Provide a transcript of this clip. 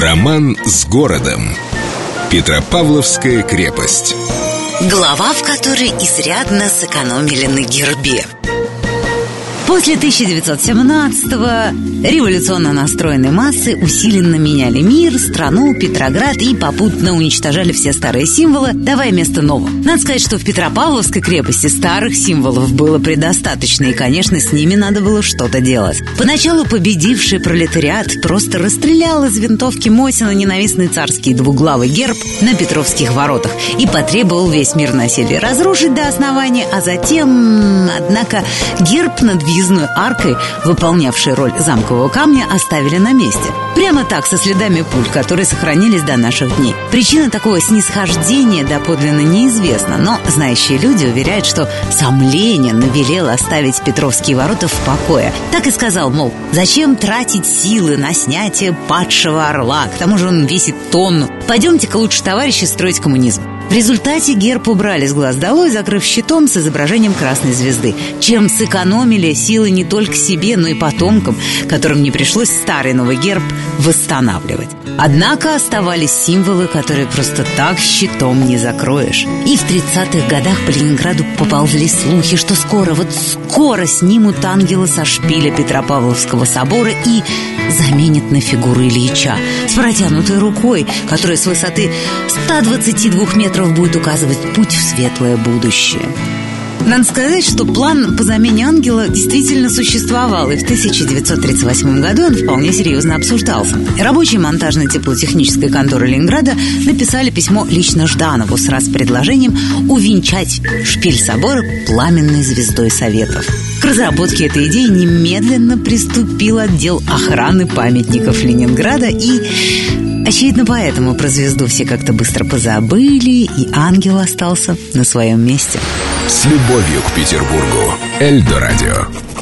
Роман с городом. Петропавловская крепость. Глава, в которой изрядно сэкономили на гербе. После 1917-го революционно настроенные массы усиленно меняли мир, страну, Петроград и попутно уничтожали все старые символы, давая место новым. Надо сказать, что в Петропавловской крепости старых символов было предостаточно, и, конечно, с ними надо было что-то делать. Поначалу победивший пролетариат просто расстрелял из винтовки Мосина ненавистный царский двуглавый герб на Петровских воротах и потребовал весь мир насилия разрушить до основания, а затем, однако, герб над въездной аркой, выполнявшей роль замкового камня, оставили на месте. Прямо так, со следами пуль, которые сохранились до наших дней. Причина такого снисхождения доподлинно неизвестна, но знающие люди уверяют, что сам Ленин велел оставить Петровские ворота в покое. Так и сказал, мол, зачем тратить силы на снятие падшего орла? К тому же он весит тонну. Пойдемте-ка лучше, товарищи, строить коммунизм. В результате герб убрали с глаз долой, закрыв щитом с изображением красной звезды, чем сэкономили силы не только себе, но и потомкам, которым не пришлось старый новый герб восстанавливать. Однако оставались символы, которые просто так щитом не закроешь. И в 30-х годах по Ленинграду поползли слухи, что скоро, вот скоро снимут ангела со шпиля Петропавловского собора и заменят на фигуру Ильича с протянутой рукой, которая с высоты 122 метров будет указывать путь в светлое будущее. Надо сказать, что план по замене ангела действительно существовал, и в 1938 году он вполне серьезно обсуждался. Рабочие монтажной теплотехнической конторы Ленинграда написали письмо лично Жданову с раз предложением увенчать шпиль собора пламенной звездой Советов. К разработке этой идеи немедленно приступил отдел охраны памятников Ленинграда и Очевидно, поэтому про звезду все как-то быстро позабыли, и ангел остался на своем месте. С любовью к Петербургу. Эльдо радио.